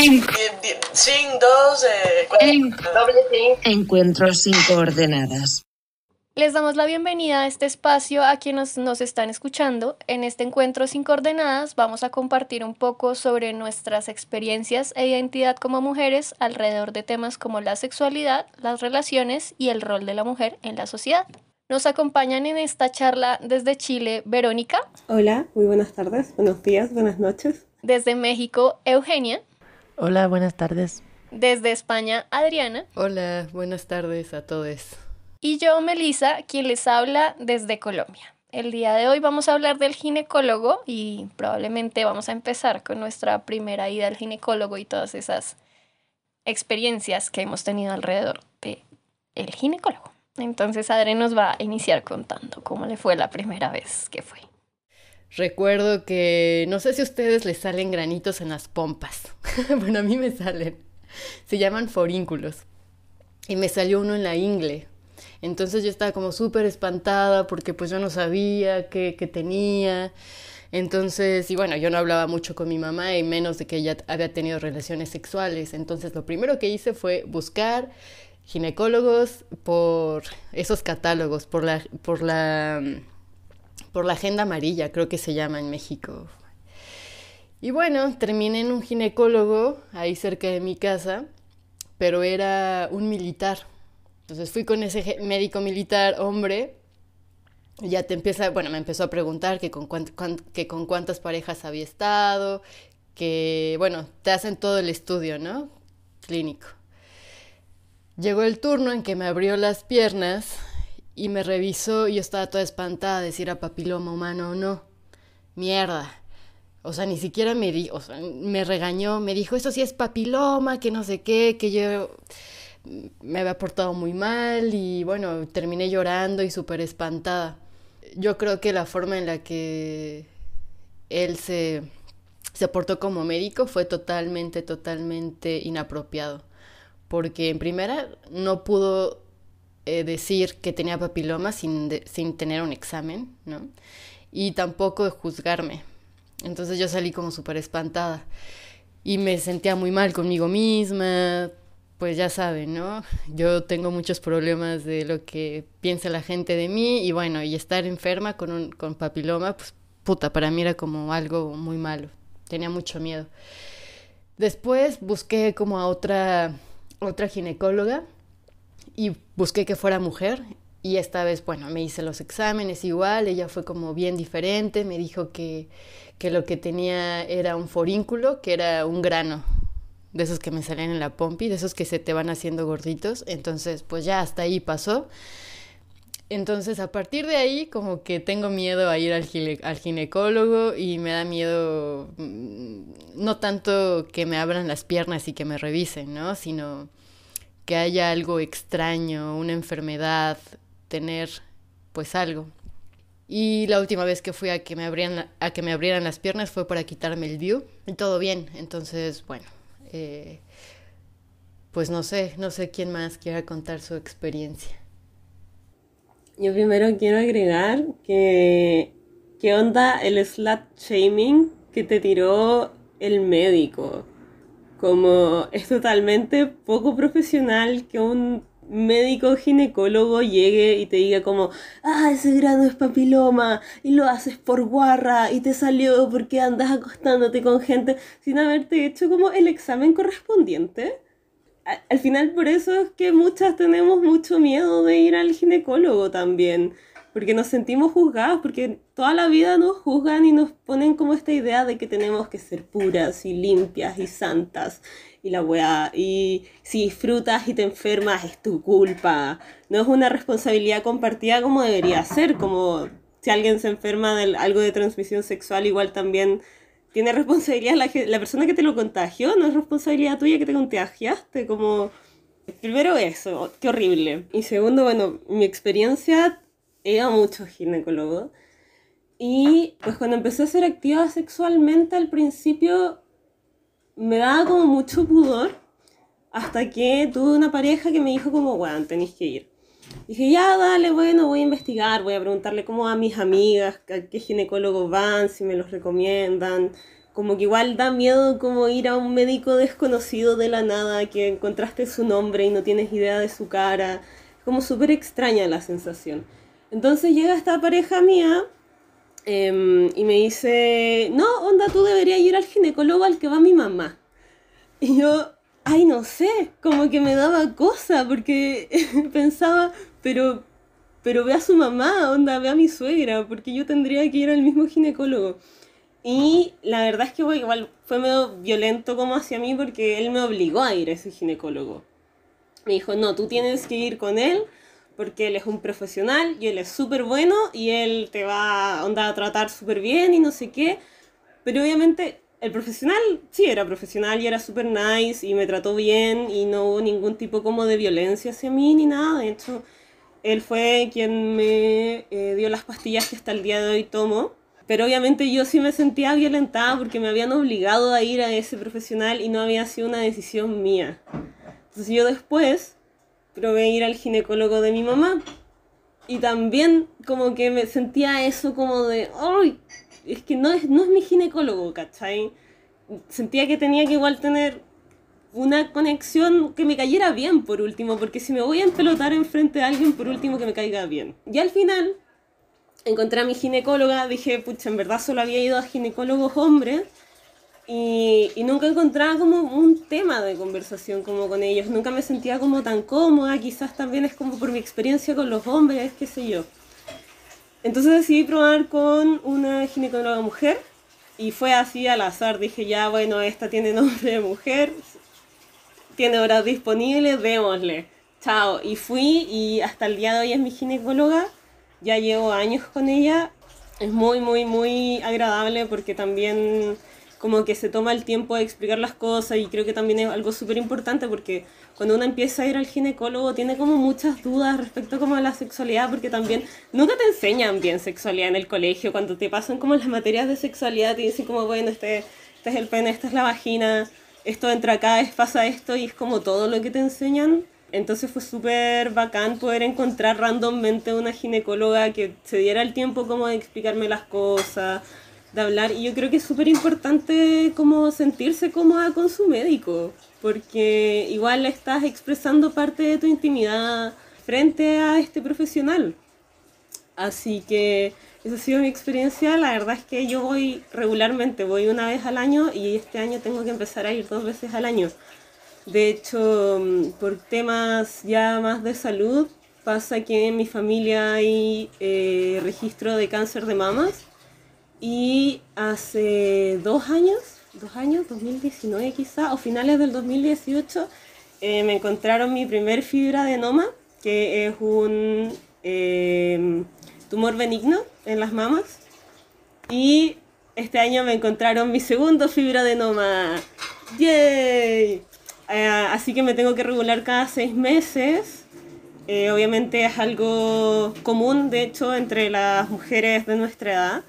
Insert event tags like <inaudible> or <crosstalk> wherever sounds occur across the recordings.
Zinc. Zinc 2, eh, doble zinc. Encuentros sin coordenadas. Les damos la bienvenida a este espacio a quienes nos están escuchando. En este encuentro sin coordenadas vamos a compartir un poco sobre nuestras experiencias e identidad como mujeres alrededor de temas como la sexualidad, las relaciones y el rol de la mujer en la sociedad. Nos acompañan en esta charla desde Chile Verónica. Hola, muy buenas tardes, buenos días, buenas noches. Desde México Eugenia. Hola, buenas tardes. Desde España Adriana. Hola, buenas tardes a todos. Y yo, Melisa, quien les habla desde Colombia. El día de hoy vamos a hablar del ginecólogo y probablemente vamos a empezar con nuestra primera ida al ginecólogo y todas esas experiencias que hemos tenido alrededor de el ginecólogo. Entonces Adri nos va a iniciar contando cómo le fue la primera vez que fue. Recuerdo que no sé si a ustedes les salen granitos en las pompas. <laughs> bueno, a mí me salen. Se llaman forínculos. Y me salió uno en la ingle. Entonces yo estaba como súper espantada porque pues yo no sabía qué, qué, tenía. Entonces, y bueno, yo no hablaba mucho con mi mamá y menos de que ella había tenido relaciones sexuales. Entonces lo primero que hice fue buscar ginecólogos por esos catálogos, por la, por la, por la agenda amarilla, creo que se llama en México. Y bueno, terminé en un ginecólogo ahí cerca de mi casa, pero era un militar. Entonces fui con ese médico militar, hombre, ya te empieza, bueno, me empezó a preguntar que con, que con cuántas parejas había estado, que, bueno, te hacen todo el estudio, ¿no? Clínico. Llegó el turno en que me abrió las piernas y me revisó y yo estaba toda espantada de si era papiloma humano o no. Mierda. O sea, ni siquiera me di, o sea, me regañó, me dijo, eso sí es papiloma, que no sé qué, que yo me había portado muy mal y bueno, terminé llorando y súper espantada. Yo creo que la forma en la que él se, se portó como médico fue totalmente, totalmente inapropiado. Porque en primera no pudo eh, decir que tenía papiloma sin, sin tener un examen, ¿no? Y tampoco juzgarme. Entonces yo salí como súper espantada. Y me sentía muy mal conmigo misma, pues ya saben, ¿no? Yo tengo muchos problemas de lo que piensa la gente de mí y bueno, y estar enferma con, un, con papiloma, pues puta, para mí era como algo muy malo. Tenía mucho miedo. Después busqué como a otra, otra ginecóloga y busqué que fuera mujer y esta vez, bueno, me hice los exámenes igual, ella fue como bien diferente, me dijo que, que lo que tenía era un forínculo, que era un grano, de esos que me salen en la pompi, de esos que se te van haciendo gorditos. Entonces, pues ya hasta ahí pasó. Entonces, a partir de ahí, como que tengo miedo a ir al, al ginecólogo y me da miedo, mm, no tanto que me abran las piernas y que me revisen, ¿no? Sino que haya algo extraño, una enfermedad, tener pues algo. Y la última vez que fui a que me abrieran, a que me abrieran las piernas fue para quitarme el DIU y todo bien. Entonces, bueno, eh, pues no sé, no sé quién más quiera contar su experiencia. Yo primero quiero agregar que qué onda el slut shaming que te tiró el médico. Como es totalmente poco profesional que un médico ginecólogo llegue y te diga como, ah, ese grano es papiloma y lo haces por guarra y te salió porque andas acostándote con gente sin haberte hecho como el examen correspondiente. Al final por eso es que muchas tenemos mucho miedo de ir al ginecólogo también, porque nos sentimos juzgados, porque toda la vida nos juzgan y nos ponen como esta idea de que tenemos que ser puras y limpias y santas y la weá. Y si disfrutas y te enfermas es tu culpa. No es una responsabilidad compartida como debería ser, como si alguien se enferma de algo de transmisión sexual, igual también tiene responsabilidad la, la persona que te lo contagió, no es responsabilidad tuya que te contagiaste, como... Primero eso, qué horrible. Y segundo, bueno, mi experiencia, era mucho ginecólogo. Y pues cuando empecé a ser activa sexualmente al principio me daba como mucho pudor hasta que tuve una pareja que me dijo como, bueno, tenéis que ir. Dije, ya, dale, bueno, voy a investigar, voy a preguntarle cómo a mis amigas, a qué ginecólogos van, si me los recomiendan, como que igual da miedo como ir a un médico desconocido de la nada, que encontraste su nombre y no tienes idea de su cara. Como súper extraña la sensación. Entonces llega esta pareja mía em, y me dice, no, onda, tú deberías ir al ginecólogo al que va mi mamá. Y yo, ay, no sé, como que me daba cosa porque <laughs> pensaba, pero, pero ve a su mamá, onda, ve a mi suegra, porque yo tendría que ir al mismo ginecólogo. Y la verdad es que igual fue medio violento como hacia mí porque él me obligó a ir a ese ginecólogo. Me dijo, no, tú tienes que ir con él porque él es un profesional y él es súper bueno y él te va onda, a tratar súper bien y no sé qué. Pero obviamente el profesional sí era profesional y era súper nice y me trató bien y no hubo ningún tipo como de violencia hacia mí ni nada. De hecho, él fue quien me eh, dio las pastillas que hasta el día de hoy tomo pero obviamente yo sí me sentía violentada porque me habían obligado a ir a ese profesional y no había sido una decisión mía. Entonces yo después probé ir al ginecólogo de mi mamá y también como que me sentía eso como de, ¡ay! Es que no es, no es mi ginecólogo, ¿cachai? Sentía que tenía que igual tener una conexión que me cayera bien por último, porque si me voy a empelotar enfrente de alguien, por último que me caiga bien. Y al final encontré a mi ginecóloga, dije, pucha, en verdad solo había ido a ginecólogos hombres y, y, nunca encontraba como un tema de conversación como con ellos, nunca me sentía como tan cómoda, quizás también es como por mi experiencia con los hombres, qué sé yo. Entonces decidí probar con una ginecóloga mujer y fue así al azar, dije ya, bueno, esta tiene <laughs> nombre de mujer, tiene horas disponibles, démosle, chao. Y fui y hasta el día de hoy es mi ginecóloga ya llevo años con ella. Es muy, muy, muy agradable porque también como que se toma el tiempo de explicar las cosas y creo que también es algo súper importante porque cuando uno empieza a ir al ginecólogo tiene como muchas dudas respecto como a la sexualidad porque también nunca te enseñan bien sexualidad en el colegio, cuando te pasan como las materias de sexualidad te dicen como bueno, este, este es el pene, esta es la vagina, esto entra acá, es, pasa esto y es como todo lo que te enseñan. Entonces fue súper bacán poder encontrar randommente una ginecóloga que se diera el tiempo como de explicarme las cosas, de hablar. Y yo creo que es súper importante como sentirse cómoda con su médico, porque igual estás expresando parte de tu intimidad frente a este profesional. Así que esa ha sido mi experiencia. La verdad es que yo voy regularmente, voy una vez al año y este año tengo que empezar a ir dos veces al año. De hecho, mm, por temas ya más de salud, pasa que en mi familia hay eh, registro de cáncer de mamas y hace dos años, dos años, 2019 quizá, o finales del 2018, eh, me encontraron mi primer fibra de noma, que es un em, tumor benigno en las mamas. Y este año me encontraron mi segundo fibra de noma. ¡Yay! Eh, así que me tengo que regular cada seis meses. Eh, obviamente es algo común, de hecho, entre las mujeres de nuestra edad.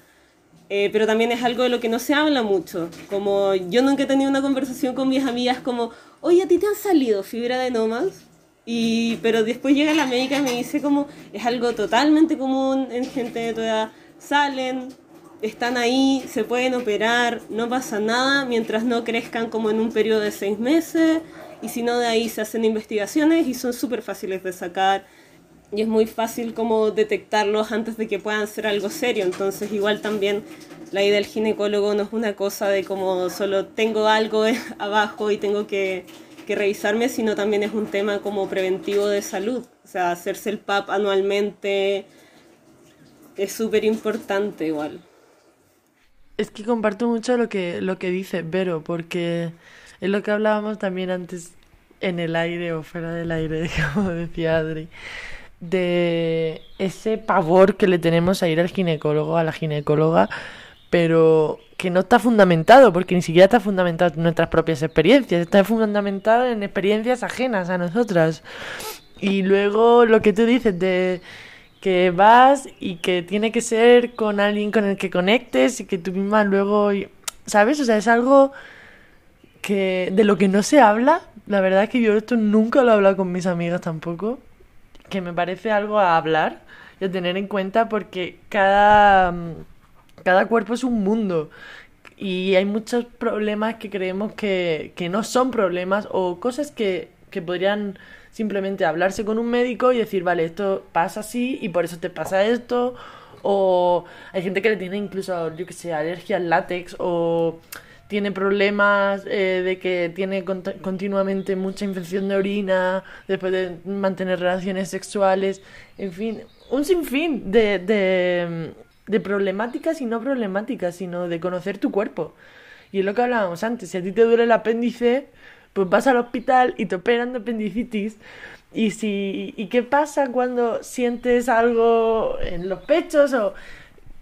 Eh, pero también es algo de lo que no se habla mucho. Como yo nunca he tenido una conversación con mis amigas como, oye, ¿a ti te han salido fibra de nomas? Y, pero después llega la médica y me dice como, es algo totalmente común en gente de tu edad. Salen, están ahí, se pueden operar, no pasa nada mientras no crezcan como en un periodo de seis meses y si no de ahí se hacen investigaciones y son súper fáciles de sacar y es muy fácil como detectarlos antes de que puedan ser algo serio. Entonces igual también la idea del ginecólogo no es una cosa de como solo tengo algo <laughs> abajo y tengo que, que revisarme, sino también es un tema como preventivo de salud. O sea, hacerse el PAP anualmente es súper importante igual. Es que comparto mucho lo que, lo que dice Vero, porque es lo que hablábamos también antes en el aire o fuera del aire, <laughs> como decía Adri, de ese pavor que le tenemos a ir al ginecólogo, a la ginecóloga, pero que no está fundamentado, porque ni siquiera está fundamentado en nuestras propias experiencias, está fundamentado en experiencias ajenas a nosotras. Y luego lo que tú dices de que vas y que tiene que ser con alguien con el que conectes y que tú misma luego, ¿sabes? O sea, es algo que de lo que no se habla. La verdad es que yo esto nunca lo he hablado con mis amigas tampoco, que me parece algo a hablar y a tener en cuenta porque cada, cada cuerpo es un mundo Y hay muchos problemas que creemos que, que no son problemas o cosas que, que podrían simplemente hablarse con un médico y decir, vale, esto pasa así y por eso te pasa esto. O hay gente que le tiene incluso, yo que sé, alergia al látex o tiene problemas eh, de que tiene continuamente mucha infección de orina después de mantener relaciones sexuales, en fin, un sinfín de, de, de problemáticas y no problemáticas, sino de conocer tu cuerpo. Y es lo que hablábamos antes, si a ti te duele el apéndice, pues vas al hospital y te operan de apendicitis. Y si y qué pasa cuando sientes algo en los pechos o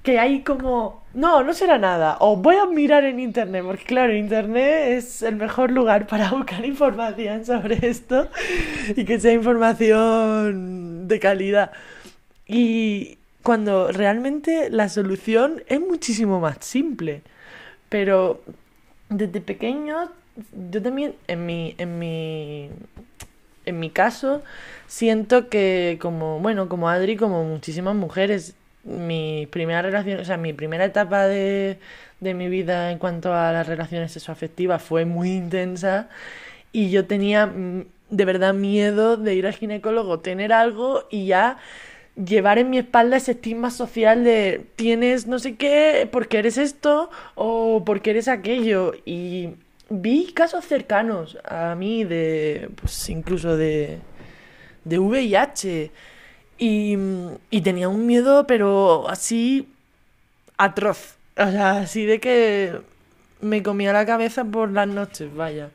que hay como, no, no será nada, o voy a mirar en internet, porque claro, internet es el mejor lugar para <laughs> buscar información sobre esto y que sea información de calidad. Y cuando realmente la solución es muchísimo más simple, pero desde pequeños, yo también en mi, en mi, en mi caso, siento que como, bueno, como Adri, como muchísimas mujeres, mi primera relación, o sea, mi primera etapa de, de mi vida en cuanto a las relaciones sexoafectivas fue muy intensa y yo tenía mm, de verdad miedo de ir al ginecólogo, tener algo y ya llevar en mi espalda ese estigma social de tienes no sé qué porque eres esto o porque eres aquello y vi casos cercanos a mí de pues incluso de de VIH y, tenía un miedo, pero así atroz. O sea, así de que me comía la cabeza por las noches, vaya.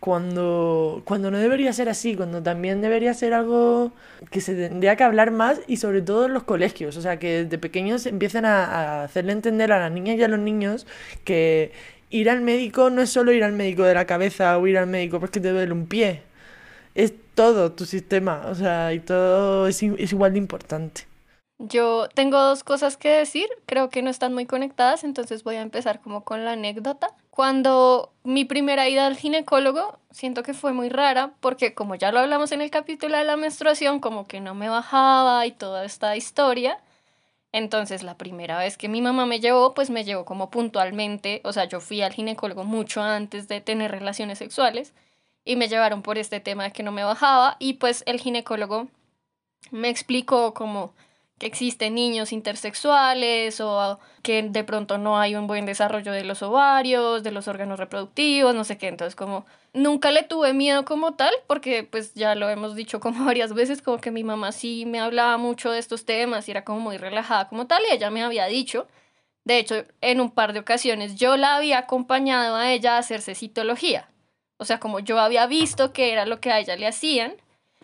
Cuando, cuando no debería ser así, cuando también debería ser algo que se tendría que hablar más y sobre todo en los colegios. O sea, que desde pequeños empiecen a, a hacerle entender a las niñas y a los niños que ir al médico no es solo ir al médico de la cabeza o ir al médico porque te duele un pie es todo tu sistema, o sea, y todo es, es igual de importante. Yo tengo dos cosas que decir, creo que no están muy conectadas, entonces voy a empezar como con la anécdota. Cuando mi primera ida al ginecólogo, siento que fue muy rara porque como ya lo hablamos en el capítulo de la menstruación, como que no me bajaba y toda esta historia. Entonces la primera vez que mi mamá me llevó, pues me llevó como puntualmente, o sea, yo fui al ginecólogo mucho antes de tener relaciones sexuales y me llevaron por este tema de que no me bajaba y pues el ginecólogo me explicó como que existen niños intersexuales o que de pronto no hay un buen desarrollo de los ovarios, de los órganos reproductivos, no sé qué, entonces como nunca le tuve miedo como tal, porque pues ya lo hemos dicho como <laughs> varias veces, como que mi mamá sí me hablaba mucho de estos temas y era como muy relajada como tal y ella me había dicho, de hecho en un par de ocasiones yo la había acompañado a ella a hacerse citología, o sea, como yo había visto que era lo que a ella le hacían,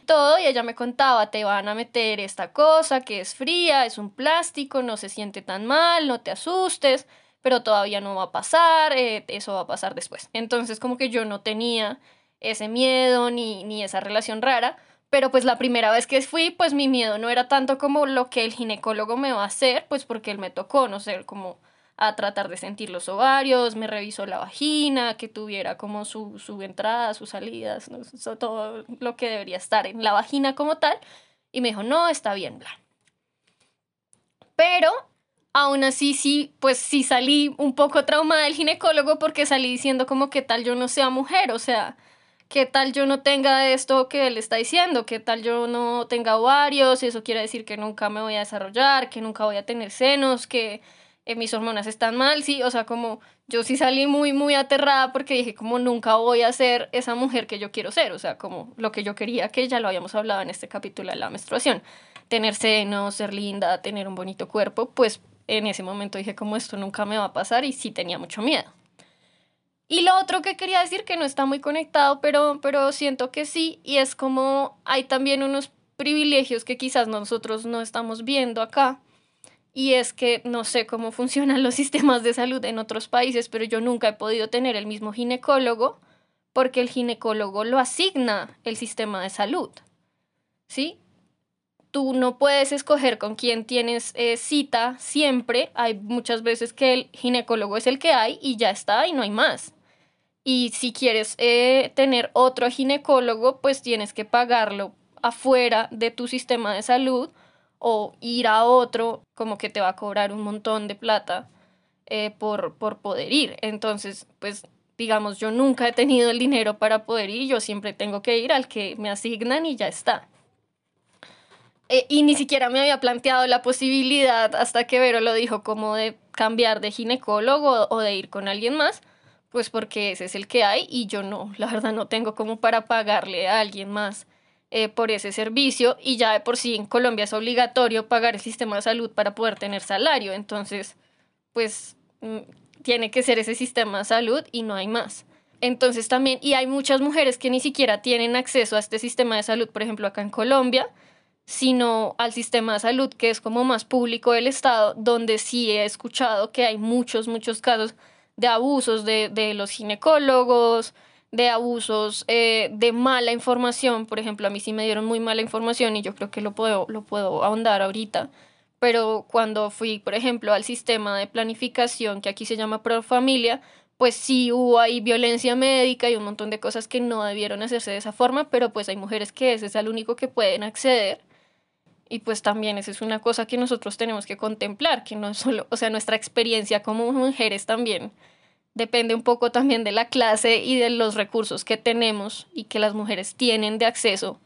todo, y ella me contaba, te van a meter esta cosa que es fría, es un plástico, no se siente tan mal, no te asustes, pero todavía no va a pasar, eh, eso va a pasar después. Entonces, como que yo no tenía ese miedo ni, ni esa relación rara, pero pues la primera vez que fui, pues mi miedo no era tanto como lo que el ginecólogo me va a hacer, pues porque él me tocó, no sé, como a tratar de sentir los ovarios, me revisó la vagina, que tuviera como su, su entrada, sus salidas, todo lo que debería estar en la vagina como tal, y me dijo, no, está bien, bla. Pero aún así sí, pues sí salí un poco traumada del ginecólogo porque salí diciendo como qué tal yo no sea mujer, o sea, qué tal yo no tenga esto que él está diciendo, qué tal yo no tenga ovarios, eso quiere decir que nunca me voy a desarrollar, que nunca voy a tener senos, que mis hormonas están mal, sí, o sea, como yo sí salí muy, muy aterrada porque dije como nunca voy a ser esa mujer que yo quiero ser, o sea, como lo que yo quería, que ya lo habíamos hablado en este capítulo de la menstruación, tener senos, ser linda, tener un bonito cuerpo, pues en ese momento dije como esto nunca me va a pasar y sí tenía mucho miedo. Y lo otro que quería decir que no está muy conectado, pero, pero siento que sí, y es como hay también unos privilegios que quizás nosotros no estamos viendo acá, y es que no sé cómo <laughs> funcionan los sistemas de salud en otros países, pero yo nunca he podido tener el mismo ginecólogo porque el ginecólogo lo asigna el sistema de salud. ¿Sí? Tú no puedes escoger con quién tienes eh, cita siempre. Hay muchas veces que el ginecólogo es el que hay y ya está y no hay más. Y si quieres eh, tener otro ginecólogo, pues tienes que pagarlo afuera de tu sistema de salud o ir a otro como que te va a cobrar un montón de plata eh, por, por poder ir. Entonces, pues digamos, yo nunca he tenido el dinero para poder ir, yo siempre tengo que ir al que me asignan y ya está. Eh, y ni siquiera me había planteado la posibilidad hasta que Vero lo dijo como de cambiar de ginecólogo o de ir con alguien más, pues porque ese es el que hay y yo no, la verdad no tengo como para pagarle a alguien más eh, por ese servicio y ya de por sí en Colombia es obligatorio pagar el sistema de salud para poder tener salario, entonces pues mm, tiene que ser ese sistema de salud y no hay más. Entonces también, y hay muchas mujeres que ni siquiera tienen acceso a este sistema de salud, por ejemplo acá en Colombia, sino al sistema de salud que es como más público del Estado, donde sí he escuchado que hay muchos, muchos casos de abusos de, de los ginecólogos, de abusos, eh, de mala información. Por ejemplo, a mí sí me dieron muy mala información y yo creo que lo puedo, lo puedo ahondar ahorita. Pero cuando fui, por ejemplo, al sistema de planificación, que aquí se llama Profamilia, pues sí hubo ahí violencia médica y un montón de cosas que no debieron hacerse de esa forma, pero pues hay mujeres que ese es el único que pueden acceder. Y pues también esa es una cosa que nosotros tenemos que contemplar, que no solo, o sea, nuestra experiencia como mujeres también depende un poco también de la clase y de los recursos que tenemos y que las mujeres tienen de acceso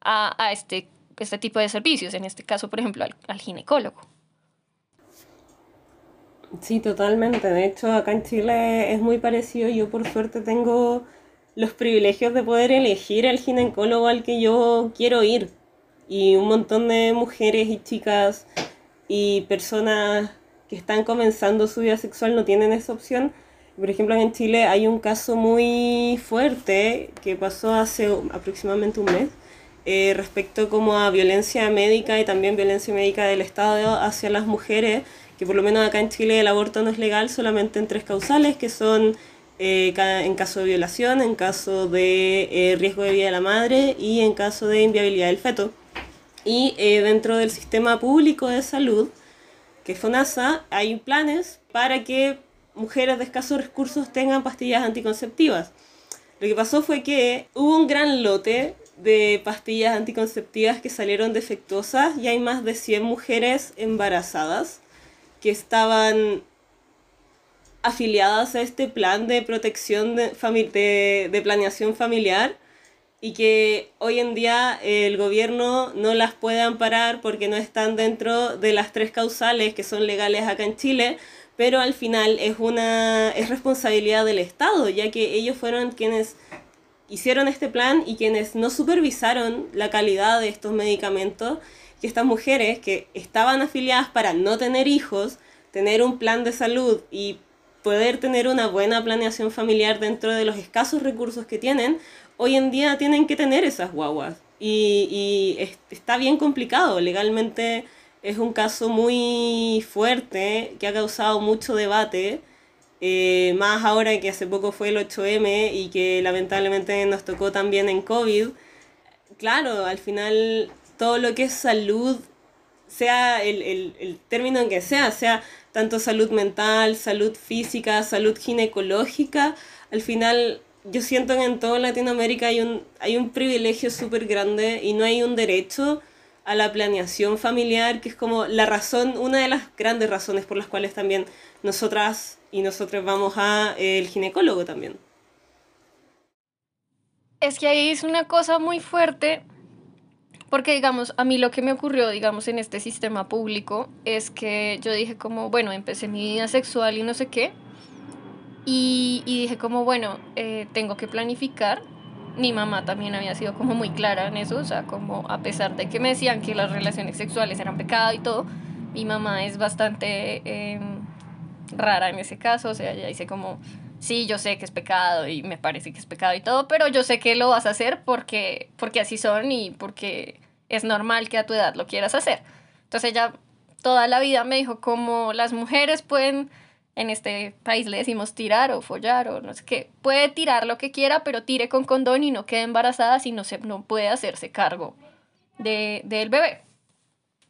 a, a este, este tipo de servicios, en este caso, por ejemplo, al, al ginecólogo. Sí, totalmente. De hecho, acá en Chile es muy parecido. Yo por suerte tengo los privilegios de poder elegir el ginecólogo al que yo quiero ir. Y un montón de mujeres y chicas y personas que están comenzando su vida sexual no tienen esa opción por ejemplo, en Chile hay un caso muy fuerte que pasó hace aproximadamente un mes eh, respecto como a violencia médica y también violencia médica del Estado hacia las mujeres, que por lo menos acá en Chile el aborto no es legal solamente en tres causales, que son eh, en caso de violación, en caso de eh, riesgo de vida de la madre y en caso de inviabilidad del feto. Y dentro del sistema público de salud, que es FONASA, hay planes para que mujeres de escasos recursos tengan pastillas anticonceptivas. Lo que pasó fue que hubo un gran lote de pastillas anticonceptivas que salieron defectuosas y hay más de 100 mujeres embarazadas que estaban afiliadas a este plan de protección de, de, de, planeación familiar y que hoy en día el gobierno no las puede amparar porque no están dentro de las tres causales que son legales acá en Chile, pero al final es una es responsabilidad del Estado, ya que ellos fueron quienes hicieron este plan y quienes no supervisaron la calidad de estos medicamentos, que estas mujeres que estaban afiliadas para no tener hijos, tener un plan de salud y poder tener una buena planeación familiar dentro de los escasos recursos que tienen, hoy en día tienen que tener esas guaguas. Y, y está bien complicado legalmente es un caso muy fuerte que ha causado mucho debate, eh, más ahora que hace poco fue el 8M y que lamentablemente nos tocó también en COVID. Claro, al final todo lo que es salud, sea el, el, el término en que sea, sea tanto salud mental, salud física, salud ginecológica, al final yo siento que en toda Latinoamérica hay un, hay un privilegio súper grande y no hay un derecho a la planeación familiar, que es como la razón, una de las grandes razones por las cuales también nosotras y nosotros vamos a eh, el ginecólogo también. Es que ahí es una cosa muy fuerte, porque digamos, a mí lo que me ocurrió, digamos, en este sistema público es que yo dije como, bueno, empecé mi vida sexual y no sé qué, y, y dije como, bueno, eh, tengo que planificar mi mamá también había sido como muy clara en eso, o sea, como a pesar de que me decían que las relaciones sexuales eran pecado y todo, mi mamá es bastante em, rara en ese caso, o sea, ella dice como, sí, yo sé que es pecado y me parece que es pecado y todo, pero yo sé que lo vas a hacer porque, porque así son y porque es normal que a tu edad lo quieras hacer. Entonces ella toda la vida me dijo como las mujeres pueden en este país le decimos tirar o follar o no sé qué. Puede tirar lo que quiera, pero tire con condón y no quede embarazada si no, se, no puede hacerse cargo de, del bebé.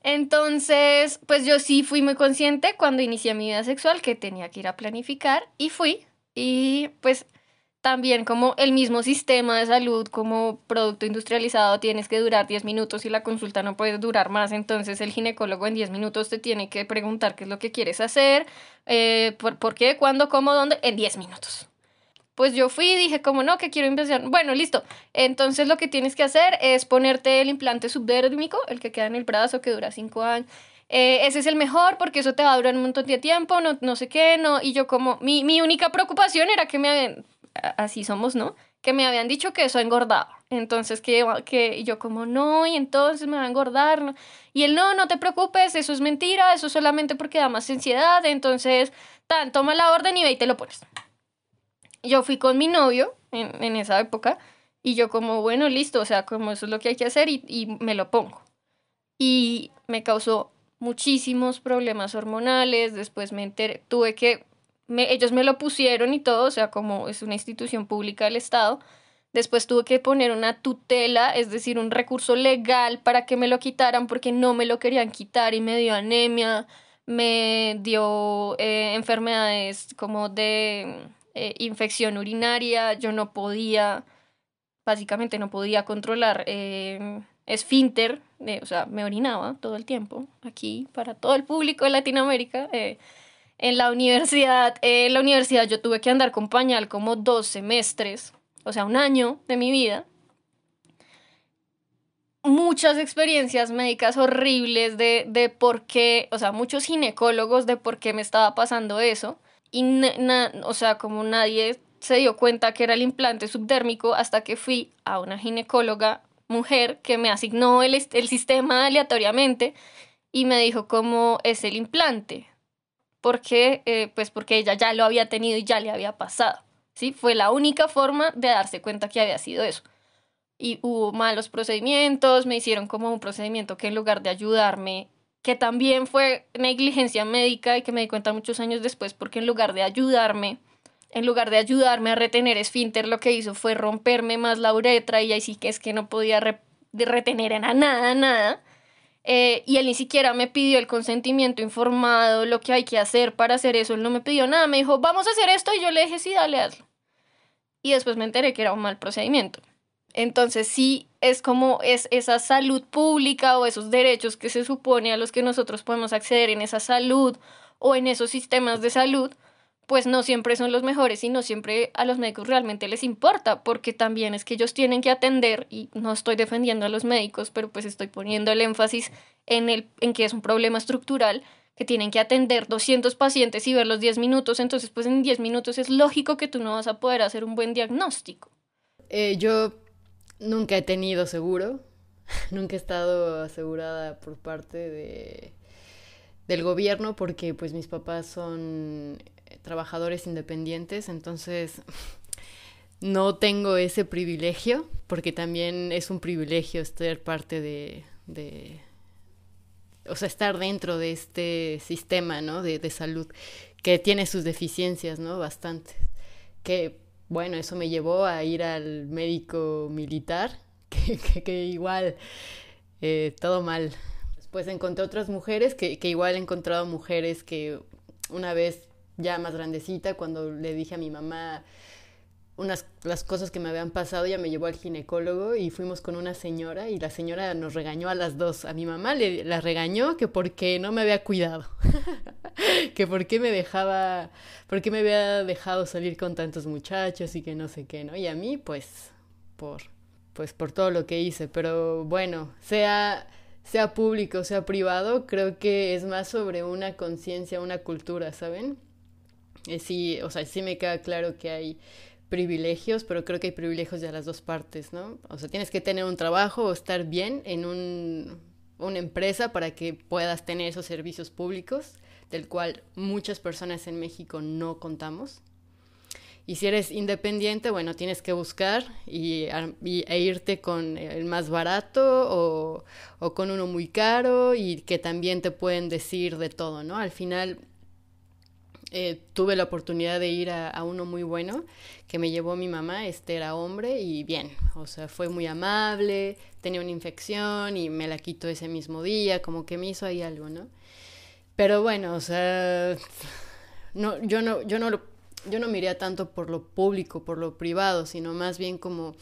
Entonces, pues yo sí fui muy consciente cuando inicié mi vida sexual que tenía que ir a planificar y fui. Y pues también como el mismo sistema de salud como producto industrializado tienes que durar 10 minutos y la consulta no puede durar más, entonces el ginecólogo en 10 minutos te tiene que preguntar qué es lo que quieres hacer, eh, por, por, qué, cuándo, cómo, dónde, en 10 minutos. Pues yo fui y dije, como no, que quiero empezar. Bueno, listo. Entonces lo que tienes que hacer es ponerte el implante subdérmico, el que queda en el brazo, que dura 5 años. Eh, ese es el mejor porque eso te va a durar un montón de tiempo, no, no sé qué, no. Y yo como, mi, mi única preocupación era que me así somos, ¿no? Que me habían dicho que eso engordaba. Entonces, que, que yo como, no, y entonces me va a engordar. ¿no? Y él, no, no te preocupes, eso es mentira, eso solamente porque da más ansiedad. Entonces, tan, toma la orden y ve y te lo pones yo fui con mi novio en, en, esa época y yo como, bueno, listo, o sea, como eso es lo que hay que hacer y, y me lo pongo. Y me causó muchísimos problemas hormonales, después me enteré, tuve que, ellos me lo pusieron y todo, o sea, como es una institución pública del Estado, después tuve que poner una tutela, es decir, un recurso legal para que me lo quitaran porque no me lo querían quitar y me dio anemia, me dio eh, enfermedades como de eh, infección urinaria, yo no podía, básicamente no podía controlar eh, esfínter, o sea, me orinaba todo el tiempo aquí para todo el público de Latinoamérica. En la universidad, en la universidad yo tuve que andar con pañal como dos semestres, o sea, un año de mi vida. Muchas experiencias médicas horribles de, de por qué, o sea, muchos ginecólogos de por qué me estaba pasando eso y o sea, como nadie se dio cuenta que era el implante subdérmico hasta que fui a una ginecóloga mujer que me asignó el, el sistema aleatoriamente y me dijo cómo es el implante. Porque eh, pues porque ella ya lo había tenido y ya le había pasado. ¿sí? Fue la única forma de darse cuenta que había sido eso. Y hubo malos procedimientos, me hicieron como un procedimiento que en lugar de ayudarme que también fue negligencia médica y que me di cuenta muchos años después porque en lugar de ayudarme, en lugar de ayudarme a retener esfínter, lo que hizo fue romperme más la uretra y ahí sí que es que no podía retener a nada, nada. Eh, y él ni siquiera me pidió el consentimiento informado, lo que hay que hacer para hacer eso. Él no me pidió nada, me dijo, vamos a hacer esto y yo le dije, sí, dale, hazlo. Y después me enteré que era un mal procedimiento. Entonces sí es como es esa salud pública o esos derechos que se supone a los que nosotros podemos acceder en esa salud o en esos sistemas de salud, pues no siempre son los mejores y no siempre a los médicos realmente les importa, porque también es que ellos tienen que atender, y no estoy defendiendo a los médicos, pero pues estoy poniendo el énfasis en, el, en que es un problema estructural, que tienen que atender 200 pacientes y verlos 10 minutos, entonces pues en 10 minutos es lógico que tú no vas a poder hacer un buen diagnóstico. Eh, yo Nunca he tenido seguro, <laughs> nunca he estado asegurada por parte de, del gobierno porque pues mis papás son trabajadores independientes, entonces <laughs> no tengo ese privilegio porque también es un privilegio ser parte de, de o sea, estar dentro de este sistema, ¿no? De, de salud que tiene sus deficiencias, ¿no? Bastantes. Que bueno, eso me llevó a ir al médico militar, <laughs> que, igual, eh, todo mal. Después encontré otras mujeres, que, que igual he encontrado mujeres que una vez ya más grandecita, cuando le dije a mi mamá, unas las cosas que me habían pasado, ella me llevó al ginecólogo y fuimos con una señora y la señora nos regañó a las dos. A mi mamá le la regañó que porque no me había cuidado, <laughs> que por qué me dejaba, por qué me había dejado salir con tantos muchachos y que no sé qué, ¿no? Y a mí pues por pues por todo lo que hice, pero bueno, sea sea público, sea privado, creo que es más sobre una conciencia, una cultura, ¿saben? Eh, sí, o sea, sí me queda claro que hay privilegios, pero creo que hay privilegios de las dos partes, ¿no? O sea, tienes que tener un trabajo o estar bien en un, una empresa para que puedas tener esos servicios públicos, del cual muchas personas en México no contamos. Y si eres independiente, bueno, tienes que buscar y, e irte con el más barato o, o con uno muy caro y que también te pueden decir de todo, ¿no? Al final eh, tuve la oportunidad de ir a, uno muy bueno que me llevó mi mamá, este era hombre y bien, o sea, fue muy amable, tenía una infección y me la quitó ese mismo día, como que me hizo ahí algo, ¿no? Pero bueno, o sea, no, yo no, yo no yo no miré tanto por lo público, por lo privado, sino más bien como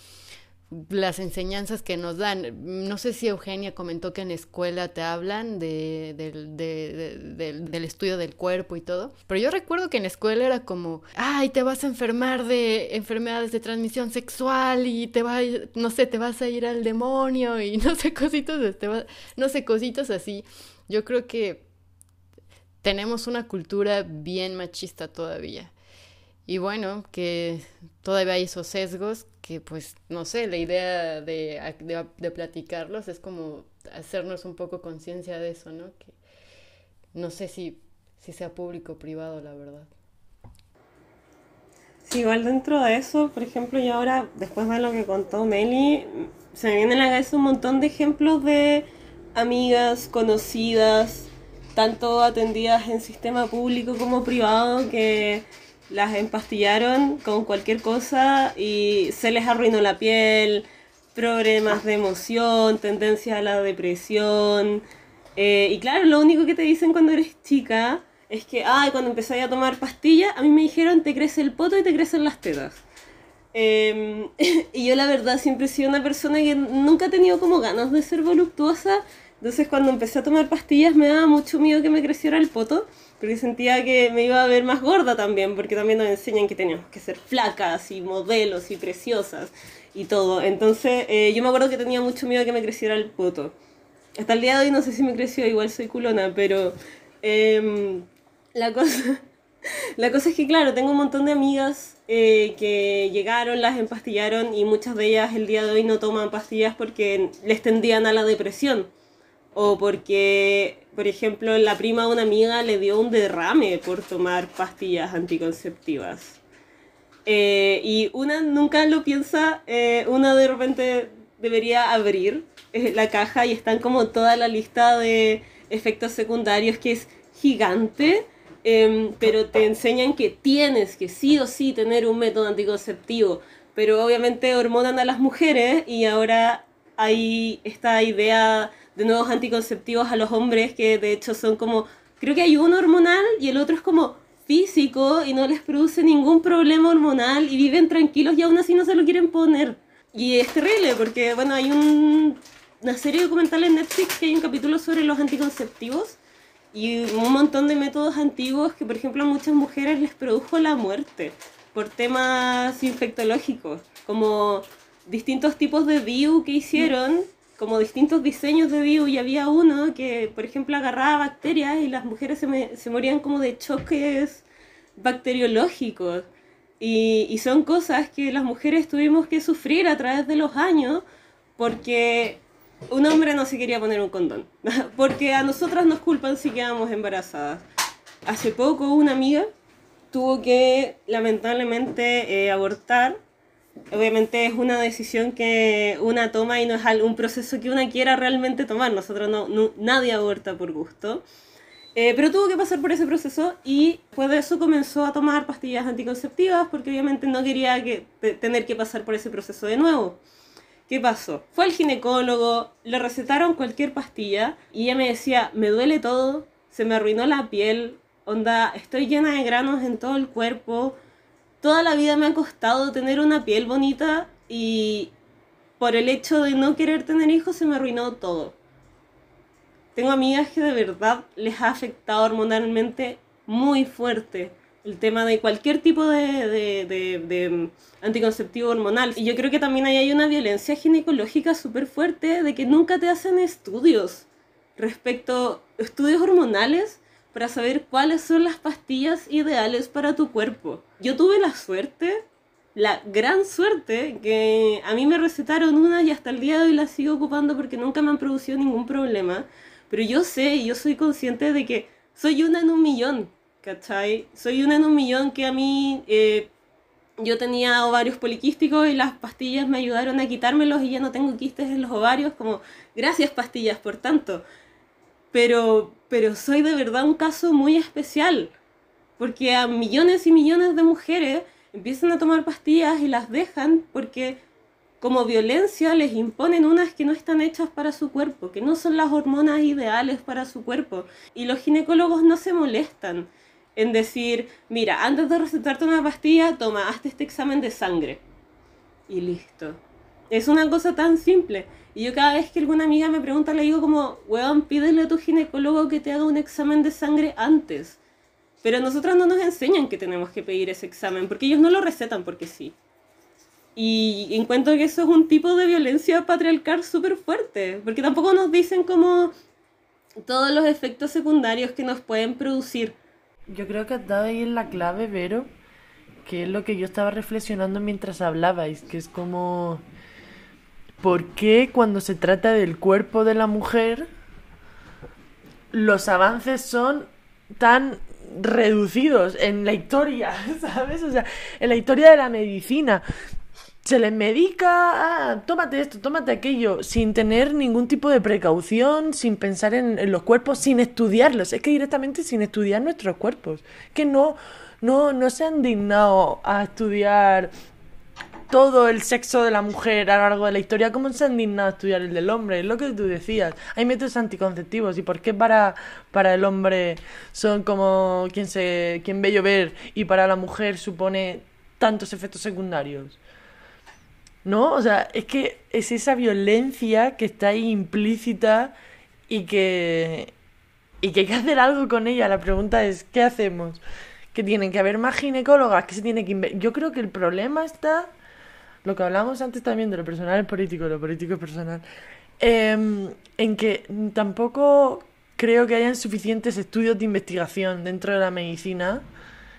las enseñanzas que nos dan. No sé si Eugenia comentó que en escuela te hablan de, del estudio del cuerpo y todo, pero yo recuerdo que en escuela era como, ay, te vas a enfermar de enfermedades de transmisión sexual y te va, no sé, te vas a ir al demonio y <laughs> no sé, cositas, no sé, cositas así. Yo creo que tenemos una cultura bien machista todavía. Y bueno, que todavía hay esos sesgos que pues no sé, la idea de, de, platicarlos es como hacernos un poco conciencia de eso, ¿no? Que no sé si, si sea público o privado, la verdad. Sí, igual dentro de eso, por ejemplo, y ahora, después de lo que contó Meli, se me vienen a la cabeza un montón de ejemplos de amigas, conocidas, tanto atendidas en sistema público como privado, que las empastillaron con cualquier cosa y se les arruinó la piel, problemas de emoción, tendencia a la depresión. Eh, y claro, lo único que te dicen cuando eres chica es que, ay, cuando empecé a tomar pastillas, a mí me dijeron te crece el poto y te crecen las tetas. Em, <laughs> y yo la verdad siempre he sido una persona que nunca ha tenido como ganas de ser voluptuosa. Entonces cuando empecé a tomar pastillas me daba mucho miedo que me creciera el poto porque sentía que me iba a ver más gorda también, porque también nos enseñan que teníamos que ser flacas y modelos y preciosas y todo. Entonces eh, yo me acuerdo que tenía mucho miedo de que me creciera el poto. Hasta el día de hoy no sé si me creció, igual soy culona, pero em, la, cosa, <laughs> la cosa es que claro, tengo un montón de amigas eh, que llegaron, las empastillaron y muchas de ellas el día de hoy no toman pastillas porque les tendían a la depresión o porque, por ejemplo, la prima de una amiga le dio un derrame por tomar pastillas anticonceptivas. Eh, y una nunca lo piensa, eh, una de repente debería abrir eh, la caja y están como toda la lista de efectos secundarios que es gigante, em, pero te enseñan que tienes que sí o sí tener un método anticonceptivo, pero obviamente hormonan a las mujeres y ahora hay esta idea de nuevos anticonceptivos a los hombres que de hecho son como, creo que hay uno hormonal y el otro es como físico y no les produce ningún problema hormonal y viven tranquilos y aún así no se lo quieren poner. Y es terrible porque, bueno, hay un, una serie documental en Netflix que hay un capítulo sobre los anticonceptivos y un montón de métodos antiguos que, por ejemplo, a muchas mujeres les produjo la muerte por temas infectológicos, como distintos tipos de DIU que hicieron como distintos diseños de DIU y había uno que, por ejemplo, agarraba bacterias y las mujeres se, se morían como de choques bacteriológicos. Y, y, son cosas que las mujeres tuvimos que sufrir a través de los años porque un hombre no se quería poner un condón. <laughs> porque a nosotras nos culpan si quedamos embarazadas. Hace poco una amiga tuvo que lamentablemente eh, abortar obviamente es una decisión que una toma y no es un proceso que una quiera realmente tomar. Nosotros no, nadie aborta por gusto. Eh, pero tuvo que pasar por ese proceso y después de eso comenzó a tomar pastillas anticonceptivas porque obviamente no quería que, tener que pasar por ese proceso de nuevo. ¿Qué pasó? Fue al ginecólogo, le recetaron cualquier pastilla y ella me decía, me duele todo, se me arruinó la piel, onda, estoy llena de granos en todo el cuerpo, toda la vida me ha costado tener una piel bonita y por el hecho de no querer tener hijos se me arruinó todo. Tengo amigas que de verdad les ha afectado hormonalmente muy fuerte el tema de cualquier tipo de, de, anticonceptivo hormonal. Y yo creo que también ahí hay una violencia ginecológica súper fuerte de que nunca te hacen estudios respecto estudios hormonales para saber cuáles son las pastillas ideales para tu cuerpo. Yo tuve la suerte, la gran suerte, que a mí me recetaron una y hasta el día de hoy la sigo ocupando porque nunca me han producido ningún problema. Pero yo sé yo soy consciente de que soy una en un millón, ¿cachai? Soy una en un millón que a mí... Eh, yo tenía ovarios poliquísticos y las pastillas me ayudaron a quitármelos y ya no tengo quistes en los ovarios, como gracias pastillas por tanto. Pero pero soy de verdad un caso muy especial, porque a millones y millones de mujeres empiezan a tomar pastillas y las dejan porque como violencia les imponen unas que no están hechas para su cuerpo, que no son las hormonas ideales para su cuerpo. Y los ginecólogos no se molestan en decir, mira, antes de recetarte una pastilla, toma, hazte este examen de sangre. Y listo. Es una cosa tan simple. Y yo cada vez que alguna amiga me pregunta, le digo como, weón, pídele a tu ginecólogo que te haga un examen de sangre antes. Pero nosotros no nos enseñan que tenemos que pedir ese examen, porque ellos no lo recetan porque sí. Y encuentro que eso es un tipo de violencia patriarcal súper fuerte, porque tampoco nos dicen como todos los efectos secundarios que nos pueden producir. Yo creo que has dado ahí en la clave, Vero, que es lo que yo estaba reflexionando mientras hablabais, que es como, ¿por qué cuando se trata del cuerpo de la mujer los avances son tan reducidos en la historia, <laughs> ¿sabes? O sea, en la historia de la medicina se les medica, ah, tómate esto, tómate aquello, sin tener ningún tipo de precaución, sin pensar en, los cuerpos, sin estudiarlos. Es que directamente sin estudiar nuestros cuerpos. Que no, no, no se han dignado a estudiar todo el sexo de la mujer a lo largo de la historia, ¿cómo se han dignado a estudiar el del hombre? Es lo que tú decías. Hay métodos anticonceptivos y por qué para, para el hombre son como quien se quien ve llover y para la mujer supone tantos efectos secundarios. ¿no? O sea, es que es esa violencia que está ahí implícita y que, y que hay que hacer algo con ella. La pregunta es, ¿qué hacemos? Que tienen que haber más ginecólogas, que se tiene que... Yo creo que el problema está, lo que hablamos antes también de lo personal es político, lo político es personal, em, en que tampoco creo que hayan suficientes estudios de investigación dentro de la medicina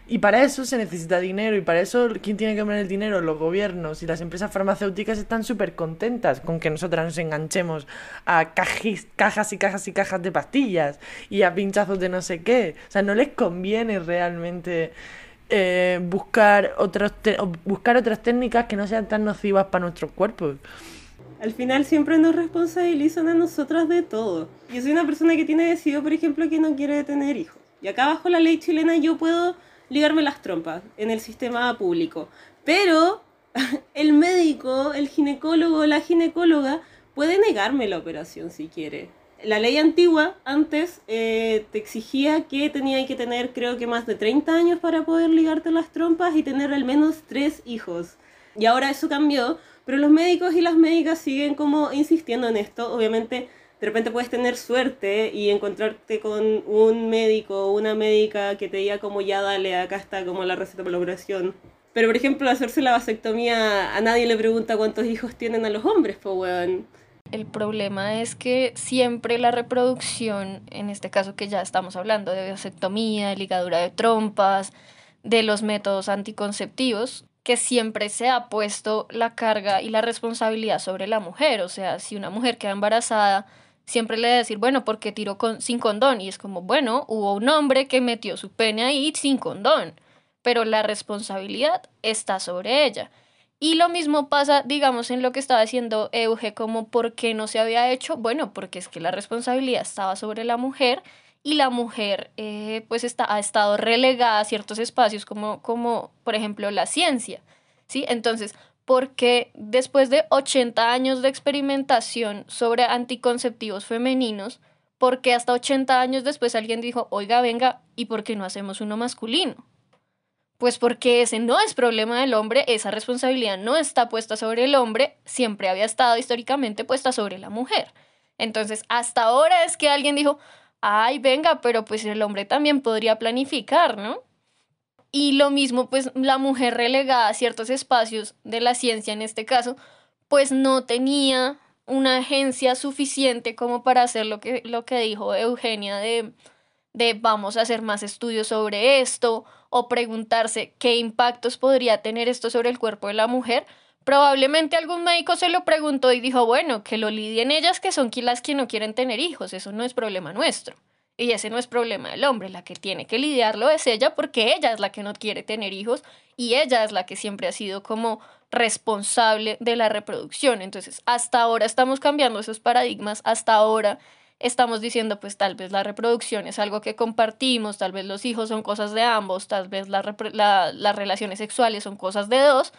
y para eso se necesita dinero y para eso ¿quién tiene que poner el dinero? Los gobiernos y las empresas farmacéuticas están súper contentas con que nosotras nos enganchemos a cajas y cajas y cajas de pastillas y a pinchazos de no sé qué. O sea, no les conviene realmente eh, buscar, otros buscar otras técnicas que no sean tan nocivas para nuestros cuerpos. Al final siempre nos responsabilizan a nosotras de todo. Yo soy una persona que tiene decidido, por ejemplo, que no quiere tener hijos. Y acá bajo la ley chilena yo puedo ligarme las trompas en el sistema público. Pero <laughs> el médico, el ginecólogo, la ginecóloga puede negarme la operación si quiere. La ley antigua antes eh, te exigía que tenía que tener creo que más de 30 años para poder ligarte las trompas y tener al menos tres hijos. Y ahora eso cambió, pero los médicos y las médicas siguen como insistiendo en esto. Obviamente de repente puedes tener suerte y encontrarte con un médico o una médica que te diga como ya dale, acá está como la receta para la operación. Pero por ejemplo, hacerse la vasectomía, a nadie le pregunta cuántos hijos tienen a los hombres, pues weón. El problema es que siempre la reproducción, en este caso que ya estamos hablando de vasectomía, ligadura de trompas, de los métodos anticonceptivos, que siempre se ha puesto la carga y la responsabilidad sobre la mujer. O sea, si una mujer queda embarazada, siempre le decir, bueno, porque tiró con, sin condón. Y es como, bueno, hubo un hombre que metió su pene ahí sin condón, pero la responsabilidad está sobre ella. Y lo mismo pasa, digamos, en lo que estaba diciendo Euge, como por qué no se había hecho. Bueno, porque es que la responsabilidad estaba sobre la mujer y la mujer eh, pues está, ha estado relegada a ciertos espacios como, como por ejemplo la ciencia. ¿sí? Entonces, porque después de 80 años de experimentación sobre anticonceptivos femeninos, porque hasta 80 años después alguien dijo, oiga, venga, ¿y por qué no hacemos uno masculino? Pues porque ese no es problema del hombre, esa responsabilidad no está puesta sobre el hombre, siempre había estado históricamente puesta sobre la mujer. Entonces, hasta ahora es que alguien dijo, ay, venga, pero pues el hombre también podría planificar, ¿no? Y lo mismo, pues la mujer relegada a ciertos espacios de la ciencia en este caso, pues no tenía una agencia suficiente como para hacer lo que, lo que dijo Eugenia de, de vamos a hacer más estudios sobre esto o preguntarse qué impactos podría tener esto sobre el cuerpo de la mujer. Probablemente algún médico se lo preguntó y dijo, bueno, que lo lidien ellas que son las que no quieren tener hijos, eso no es problema nuestro. Y ese no es problema del hombre, la que tiene que lidiarlo es ella porque ella es la que no quiere tener hijos y ella es la que siempre ha sido como responsable de la reproducción. Entonces, hasta ahora estamos cambiando esos paradigmas, hasta ahora estamos diciendo pues tal vez la reproducción es algo que compartimos, tal vez los hijos son cosas de ambos, tal vez las relaciones sexuales son cosas de dos.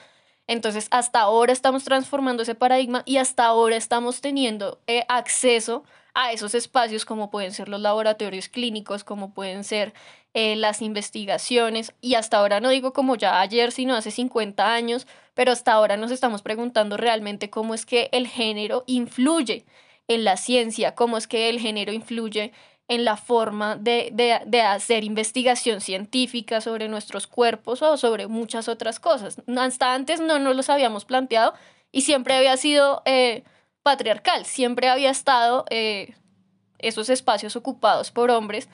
Entonces, hasta ahora estamos transformando ese paradigma y hasta ahora estamos teniendo eh, acceso a esos espacios como pueden ser los laboratorios clínicos, como pueden ser eh, las investigaciones. Y hasta ahora no digo como ya ayer, sino hace 50 años, pero hasta ahora nos estamos preguntando realmente cómo es que el género influye en la ciencia, cómo es que el género influye en la forma de, de, de, hacer investigación científica sobre nuestros cuerpos o sobre muchas otras cosas. Hasta antes no nos los habíamos planteado y siempre había sido eh, patriarcal, siempre había estado eh, esos espacios ocupados por hombres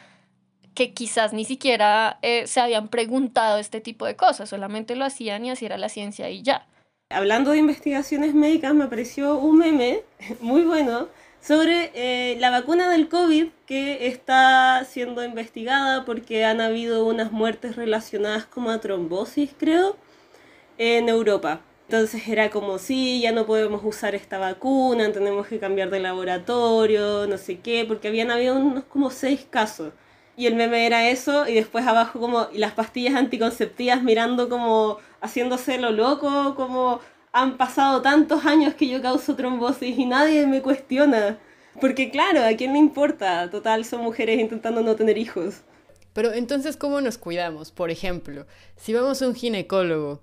que quizás ni siquiera eh, se habían preguntado este tipo de cosas, solamente lo hacían y así era la ciencia y ya. Hablando de investigaciones médicas, me apareció un meme <laughs> muy bueno sobre eh, la vacuna del COVID que está siendo investigada porque han habido unas muertes relacionadas como a trombosis, creo, en Europa. Entonces era como, sí, ya no podemos usar esta vacuna, tenemos que cambiar de laboratorio, no sé qué, porque habían habido unos como seis casos. Y el meme era eso, y después abajo como y las pastillas anticonceptivas mirando como haciéndose lo loco, como han pasado tantos años que yo causo trombosis y nadie me cuestiona. Porque claro, ¿a quién le importa? Total, son mujeres intentando no tener hijos. Pero entonces, ¿cómo nos cuidamos? Por ejemplo, si vamos a un ginecólogo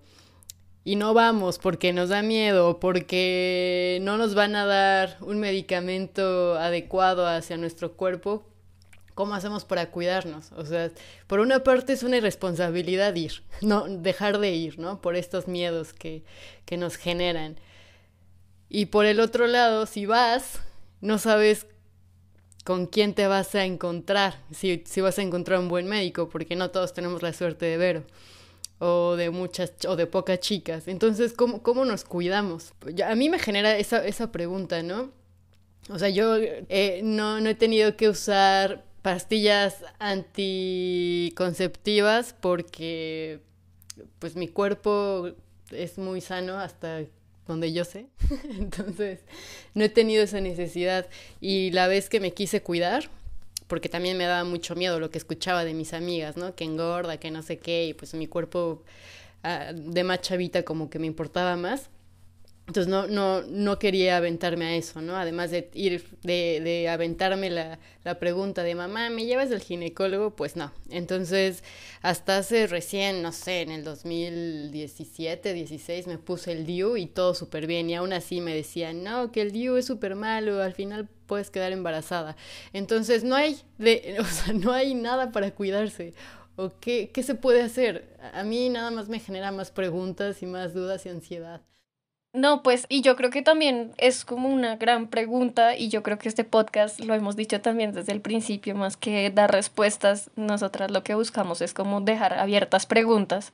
y no vamos porque nos da miedo o porque no nos van a dar un medicamento adecuado hacia nuestro cuerpo, ¿cómo hacemos para cuidarnos? O sea, por una parte es una irresponsabilidad ir, no dejar de ir, ¿no? Por estos miedos que, que nos generan. Y por el otro lado, si vas, no sabes con quién te vas a encontrar, si, si vas a encontrar un buen médico, porque no todos tenemos la suerte de ver o de muchas o de pocas chicas. Entonces, ¿cómo, cómo nos cuidamos? A mí me genera esa, esa pregunta, ¿no? O sea, yo eh, no, no he tenido que usar pastillas anticonceptivas porque pues mi cuerpo es muy sano hasta donde yo sé. <laughs> Entonces, no he tenido esa necesidad. Y la vez que me quise cuidar, porque también me daba mucho miedo lo que escuchaba de mis amigas, ¿no? Que engorda, que no sé qué, y pues mi cuerpo uh, de más como que me importaba más. Entonces no, no, no quería aventarme a eso, ¿no? Además de ir, de, de aventarme la, la, pregunta de mamá, ¿me llevas al ginecólogo? Pues no. Entonces, hasta hace recién, no sé, en el 2017, 16, me puse el DIU y todo súper bien. Y aún así me decían, no, que el DIU es súper malo, al final puedes quedar embarazada. Entonces, no hay, de, <laughs> o sea, no hay nada para cuidarse. ¿O qué, qué se puede hacer? A mí nada más me genera más preguntas y más dudas y ansiedad. No, pues, y yo creo que también es como una gran pregunta, y yo creo que este podcast lo hemos dicho también desde el principio, más que dar respuestas, nosotras lo que buscamos es como dejar abiertas preguntas.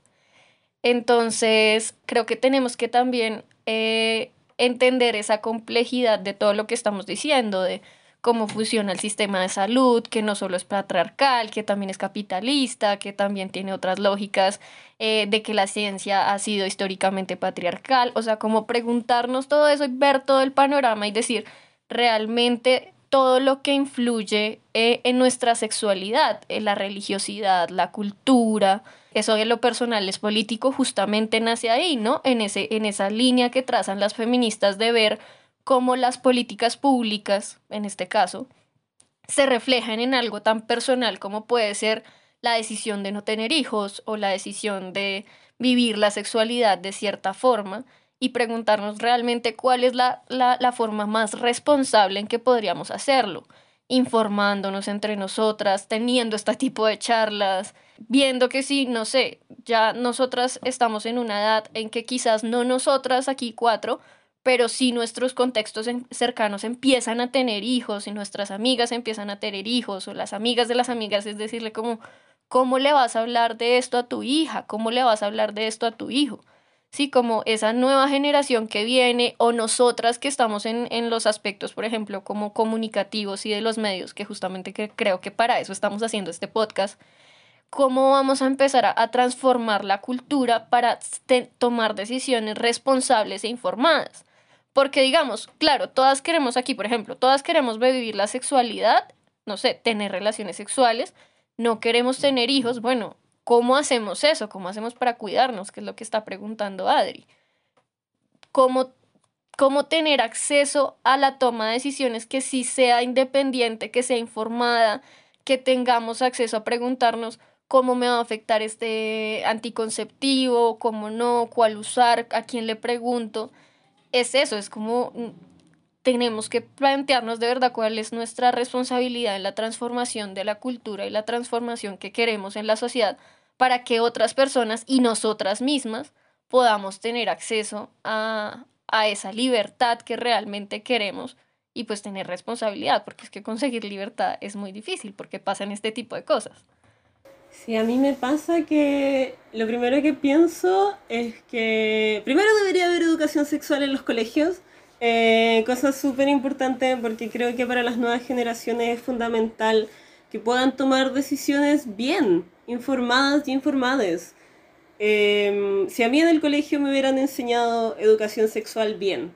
Entonces, creo que tenemos que también eh, entender esa complejidad de todo lo que estamos diciendo, de cómo funciona el sistema de salud, que no solo es patriarcal, que también es capitalista, que también tiene otras lógicas eh, de que la ciencia ha sido históricamente patriarcal, o sea, como preguntarnos todo eso y ver todo el panorama y decir, realmente todo lo que influye eh, en nuestra sexualidad, en la religiosidad, la cultura, eso de lo personal es político, justamente nace ahí, ¿no? En, ese, en esa línea que trazan las feministas de ver cómo las políticas públicas, en este caso, se reflejan en algo tan personal como puede ser la decisión de no tener hijos o la decisión de vivir la sexualidad de cierta forma y preguntarnos realmente cuál es la, la, forma más responsable en que podríamos hacerlo, informándonos entre nosotras, teniendo este tipo de charlas, viendo que si, no sé, ya nosotras estamos en una edad en que quizás no nosotras aquí cuatro, pero si nuestros contextos cercanos empiezan a tener hijos y nuestras amigas empiezan a tener hijos o las amigas de las amigas, es decirle como, ¿cómo le vas a hablar de esto a tu hija? ¿Cómo le vas a hablar de esto a tu hijo? Sí, como esa nueva generación que viene o nosotras que estamos en, en los aspectos, por ejemplo, como comunicativos y de los medios, que justamente que creo que para eso estamos haciendo este podcast, cómo vamos a empezar a, a transformar la cultura para tomar decisiones responsables e informadas. Porque digamos, claro, todas queremos aquí, por ejemplo, todas queremos vivir la sexualidad, no sé, tener relaciones sexuales, no queremos tener hijos, bueno, ¿cómo hacemos eso? ¿Cómo hacemos para cuidarnos? Que es lo que está preguntando Adri. cómo, cómo tener acceso a la toma de decisiones que sí sea independiente, que sea informada, que tengamos acceso a preguntarnos cómo me va a afectar este anticonceptivo, cómo no, cuál usar, a quién le pregunto. Es eso, es como mm, tenemos que plantearnos de verdad cuál es nuestra responsabilidad en la transformación de la cultura y la transformación que queremos en la sociedad para que otras personas y nosotras mismas podamos tener acceso a, a esa libertad que realmente queremos y pues tener responsabilidad, porque es que conseguir libertad es muy difícil porque pasan este tipo de cosas. Sí, a mí me pasa que lo primero que pienso es que primero debería haber educación sexual en los colegios, eh, cosa súper importante porque creo que para las nuevas generaciones es fundamental que puedan tomar decisiones bien, informadas y informadas. Em, si a mí en el colegio me hubieran enseñado educación sexual bien,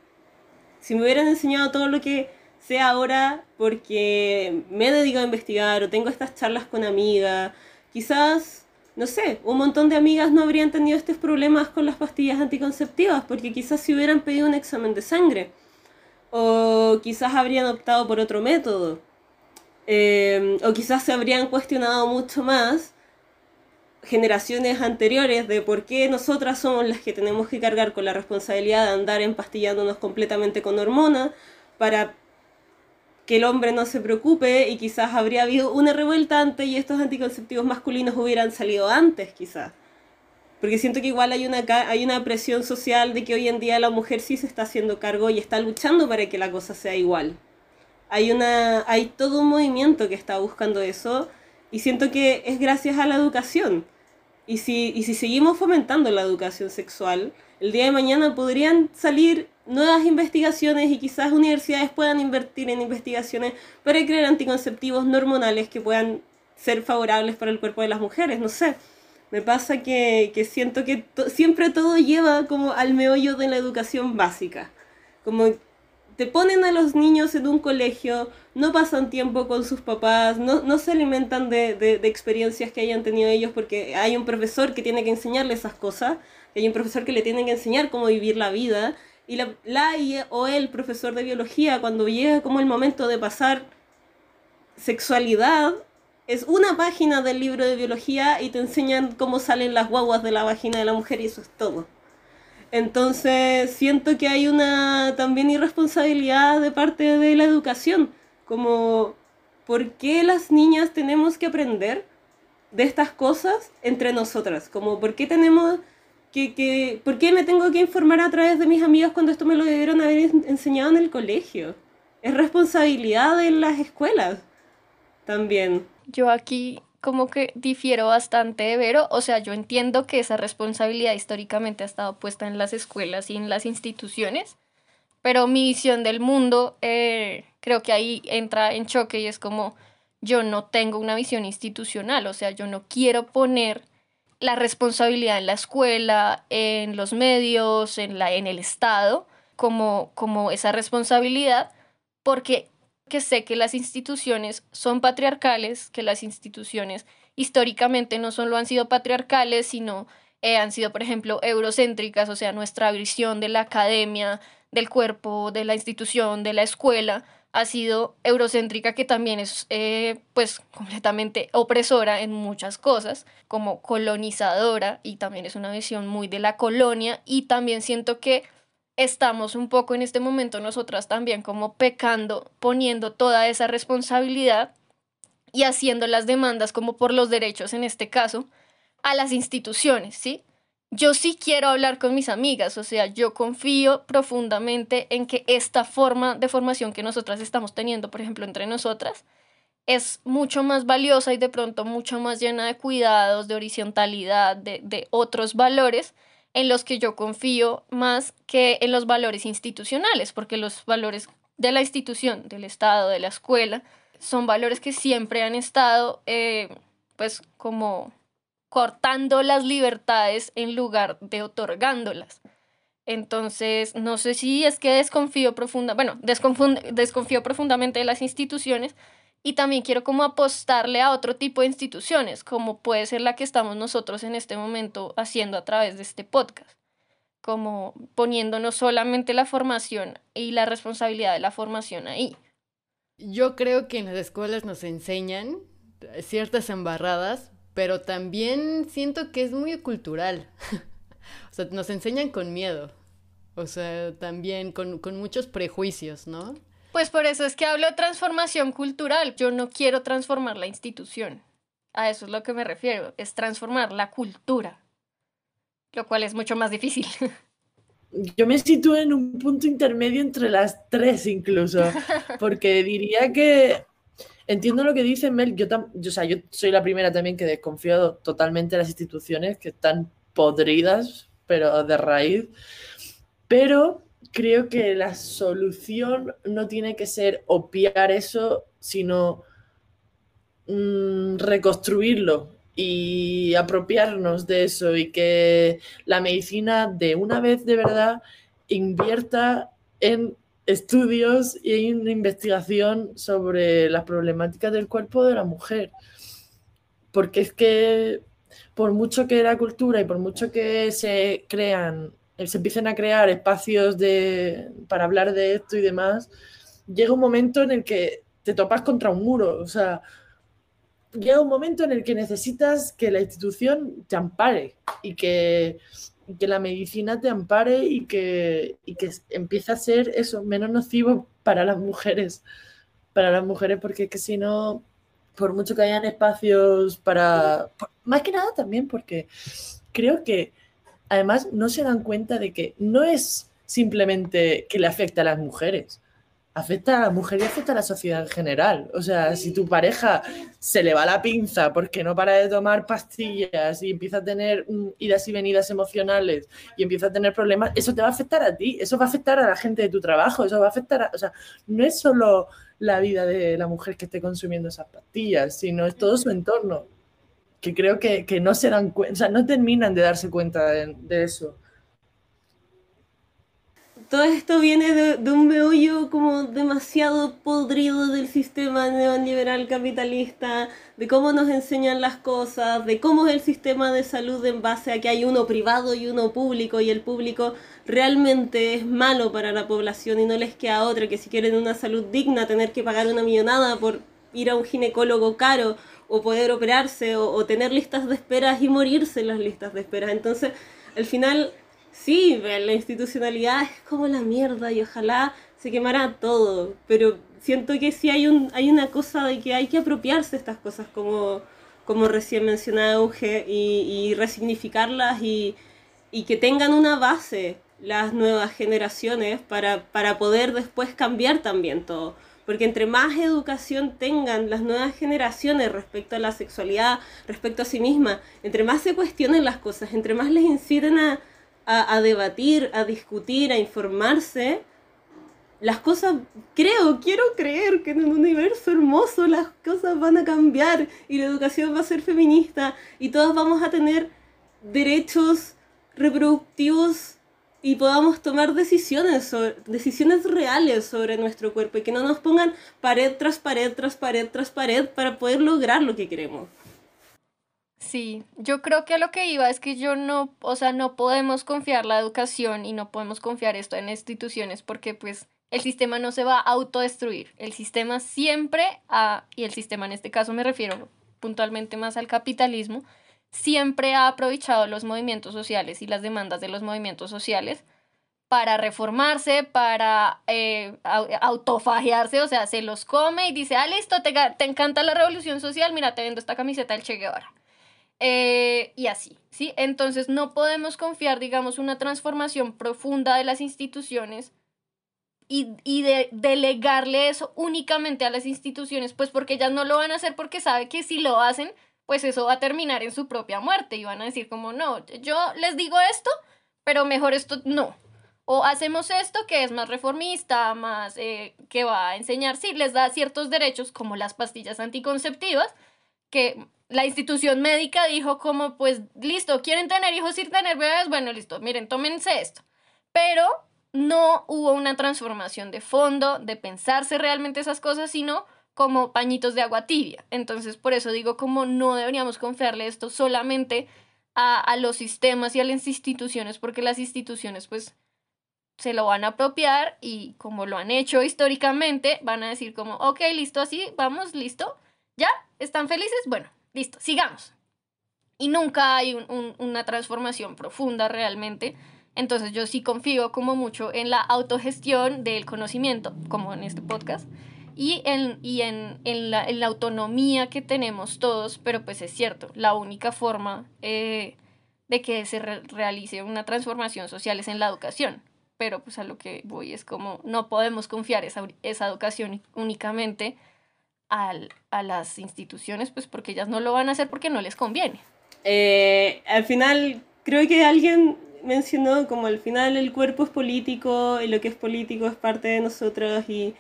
si me hubieran enseñado todo lo que sé ahora porque me he dedicado a investigar o tengo estas charlas con amigas, quizás, no sé, un montón de amigas no habrían tenido estos problemas con las pastillas anticonceptivas, porque quizás si hubieran pedido un examen de sangre, o quizás habrían optado por otro método, em, o quizás se habrían cuestionado mucho más generaciones anteriores de por qué nosotras somos las que tenemos que cargar con la responsabilidad de andar empastillándonos completamente con hormonas para que el hombre no se preocupe y quizás habría habido una revuelta antes y estos anticonceptivos masculinos hubieran salido antes quizás. Porque siento que igual hay una, hay una presión social de que hoy en día la mujer sí se está haciendo cargo y está luchando para que la cosa sea igual. Hay, una, hay todo un movimiento que está buscando eso y siento que es gracias a la educación. Y si, y si seguimos fomentando la educación sexual, el día de mañana podrían salir nuevas investigaciones y quizás universidades puedan invertir en investigaciones para crear anticonceptivos hormonales que puedan ser favorables para el cuerpo de las mujeres, no sé. Me pasa que, que siento que siempre todo lleva como al meollo de la educación básica. Como te ponen a los niños en un colegio, no pasan tiempo con sus papás, no, no se alimentan de, de, experiencias que hayan tenido ellos porque hay un profesor que tiene que enseñarles esas cosas, hay un profesor que le tiene que enseñar cómo vivir la vida y la, la o el profesor de biología, cuando llega como el momento de pasar sexualidad, es una página del libro de biología y te enseñan cómo salen las guaguas de la vagina de la mujer y eso es todo. Entonces siento que hay una también irresponsabilidad de parte de la educación, como ¿por qué las niñas tenemos que aprender de estas cosas entre nosotras? Como ¿por qué tenemos que, que, ¿por qué me tengo que informar a través de mis amigos cuando esto me lo debieron haber enseñado en el colegio? Es responsabilidad de las escuelas también. Yo aquí como que difiero bastante de Vero, o sea, yo entiendo que esa responsabilidad históricamente ha estado puesta en las escuelas y en las instituciones, pero mi visión del mundo eh, creo que ahí entra en choque y es como yo no tengo una visión institucional, o sea, yo no quiero poner la responsabilidad en la escuela, en los medios, en, la, en el Estado, como, como esa responsabilidad, porque que sé que las instituciones son patriarcales, que las instituciones históricamente no solo han sido patriarcales, sino eh, han sido, por ejemplo, eurocéntricas, o sea, nuestra visión de la academia, del cuerpo, de la institución, de la escuela, ha sido eurocéntrica, que también es eh, pues completamente opresora en muchas cosas, como colonizadora, y también es una visión muy de la colonia, y también siento que estamos un poco en este momento nosotras también como pecando, poniendo toda esa responsabilidad y haciendo las demandas como por los derechos en este caso a las instituciones, ¿sí? Yo sí quiero hablar con mis amigas, o sea, yo confío profundamente en que esta forma de formación que nosotras estamos teniendo, por ejemplo, entre nosotras, es mucho más valiosa y de pronto mucho más llena de cuidados, de horizontalidad, de, de otros valores en los que yo confío más que en los valores institucionales, porque los valores de la institución, del Estado, de la escuela, son valores que siempre han estado, eh, pues, como cortando las libertades en lugar de otorgándolas. Entonces, no sé si es que desconfío profunda, bueno, desconfío profundamente de las instituciones y también quiero como apostarle a otro tipo de instituciones, como puede ser la que estamos nosotros en este momento haciendo a través de este podcast. como poniéndonos solamente la formación y la responsabilidad de la formación ahí. Yo creo que en las escuelas nos enseñan ciertas embarradas, pero también siento que es muy cultural. <laughs> o sea, nos enseñan con miedo. O sea, también con, con muchos prejuicios, ¿no? Pues por eso es que hablo de transformación cultural. Yo no quiero transformar la institución. A eso es lo que me refiero, es transformar la cultura, lo cual es mucho más difícil. <laughs> Yo me sitúo en un punto intermedio entre las tres incluso, <laughs> porque diría que entiendo lo que dice Mel, yo, yo, yo soy la primera también que desconfío totalmente de las instituciones que están podridas, pero de raíz, pero creo que la solución no tiene que ser opiar eso, sino mm, reconstruirlo y apropiarnos de eso y que la medicina de una vez de verdad invierta en estudios y en investigación sobre las problemáticas del cuerpo de la mujer. Porque es que por mucho que la cultura y por mucho que se crean se empiecen a crear espacios de, para hablar de esto y demás, llega un momento en el que te topas contra un muro. O sea, llega un momento en el que necesitas que la institución te ampare y que, que la medicina te ampare y que, y que empiece a ser eso, menos nocivo para las mujeres. Para las mujeres, porque es que si no, por mucho que hayan espacios para. Más que nada también porque creo que además no se dan cuenta de que no es simplemente que le afecta a las mujeres, afecta a la mujer y afecta a la sociedad en general. O sea, si tu pareja se le va la pinza porque no para de tomar pastillas y empieza a tener idas y venidas emocionales y empieza a tener problemas, eso te va a afectar a ti, eso va a afectar a la gente de tu trabajo, eso va a afectar a... O sea, no es solo la vida de la mujer que esté consumiendo esas pastillas, sino es todo su entorno que creo que, no se dan cuenta, o sea, no terminan de darse cuenta de, eso. Todo esto viene de, un meollo como demasiado podrido del sistema neoliberal capitalista, de cómo nos enseñan las cosas, de cómo es el sistema de salud en base a que hay uno privado y uno público y el público realmente es malo para la población y no les queda otra que si quieren una salud digna tener que pagar una millonada por ir a un ginecólogo caro o poder operarse o, tener listas de esperas y morirse en las listas de esperas. Entonces, al final, sí, la institucionalidad es como la mierda y ojalá se quemara todo, pero siento que sí hay, un, hay una cosa de que hay que apropiarse de estas cosas como, como recién mencionaba Euge y, y resignificarlas y, y que tengan una base las nuevas generaciones para, para poder después cambiar también todo. Porque entre más educación tengan las nuevas generaciones respecto a la sexualidad, respecto a sí misma, entre más se cuestionen las cosas, entre más les inciten a, a, debatir, a discutir, a informarse, las cosas, creo, quiero creer que en un universo hermoso las cosas van a cambiar y la educación va a ser feminista y todos vamos a tener derechos reproductivos y podamos tomar decisiones, decisiones reales sobre nuestro cuerpo y que no nos pongan pared tras pared, tras pared, tras pared para poder lograr lo que queremos. Sí, yo creo que lo que iba es que yo no, o sea, no podemos confiar la educación y no podemos confiar esto en instituciones porque pues el sistema no se va a autodestruir. El sistema siempre, a, y el sistema en este caso me refiero puntualmente más al capitalismo, siempre ha aprovechado los movimientos sociales y las demandas de los movimientos sociales para reformarse, para eh, autofagiarse, o sea, se los come y dice, ah, listo, te, te, encanta la revolución social, mira, te vendo esta camiseta del Che Guevara. Eh, y así, ¿sí? Entonces no podemos confiar, digamos, una transformación profunda de las instituciones y, y de delegarle eso únicamente a las instituciones, pues porque ellas no lo van a hacer porque sabe que si lo hacen, pues eso va a terminar en su propia muerte y van a decir como, no, yo les digo esto, pero mejor esto no. O hacemos esto que es más reformista, más eh, que va a enseñar, sí, les da ciertos derechos como las pastillas anticonceptivas, que la institución médica dijo como, pues listo, quieren tener hijos sin tener bebés, bueno, listo, miren, tómense esto. Pero no hubo una transformación de fondo, de pensarse realmente esas cosas, sino como pañitos de agua tibia. Entonces, por eso digo como no deberíamos confiarle esto solamente a, a los sistemas y a las instituciones, porque las instituciones pues se lo van a apropiar y como lo han hecho históricamente, van a decir como, ok, listo, así, vamos, listo, ya, ¿están felices? Bueno, listo, sigamos. Y nunca hay una transformación profunda realmente. Entonces yo sí confío como mucho en la autogestión del conocimiento, como en este podcast, y en, y en, en, la, en la, autonomía que tenemos todos, pero pues es cierto, la única forma eh, de que se realice una transformación social es en la educación pero pues a lo que voy es como no podemos confiar esa, esa educación únicamente al, a las instituciones, pues porque ellas no lo van a hacer porque no les conviene. Eh, al final, creo que alguien mencionó como al final el cuerpo es político y lo que es político es parte de nosotros y,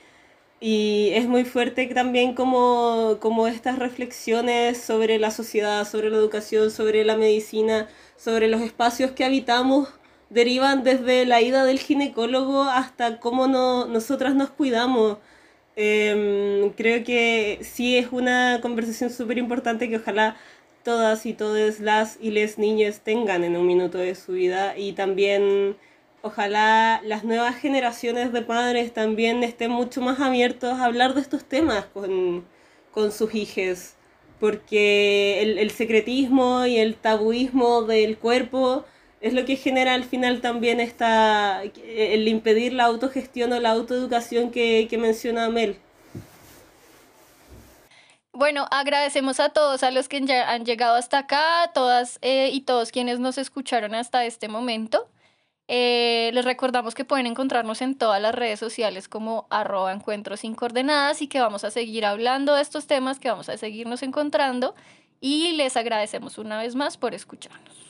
y es muy fuerte también como, como estas reflexiones sobre la sociedad, sobre la educación, sobre la medicina, sobre los espacios que habitamos derivan desde la ida del ginecólogo hasta cómo no, nosotras nos cuidamos. Em, creo que sí es una conversación súper importante que ojalá todas y todas las y les niñas tengan en un minuto de su vida y también ojalá las nuevas generaciones de padres también estén mucho más abiertos a hablar de estos temas con, con sus hijos porque el, el secretismo y el tabuismo del cuerpo es lo que genera al final también esta, el impedir la autogestión o la autoeducación que, que menciona Mel. Bueno, agradecemos a todos, a los que ya han llegado hasta acá, todas eh, y todos quienes nos escucharon hasta este momento. Eh, les recordamos que pueden encontrarnos en todas las redes sociales como arroba encuentros sin coordenadas y que vamos a seguir hablando de estos temas, que vamos a seguirnos encontrando y les agradecemos una vez más por escucharnos. Sin dos,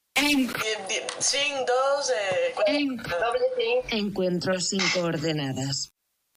eh, Encuentros sin coordenadas.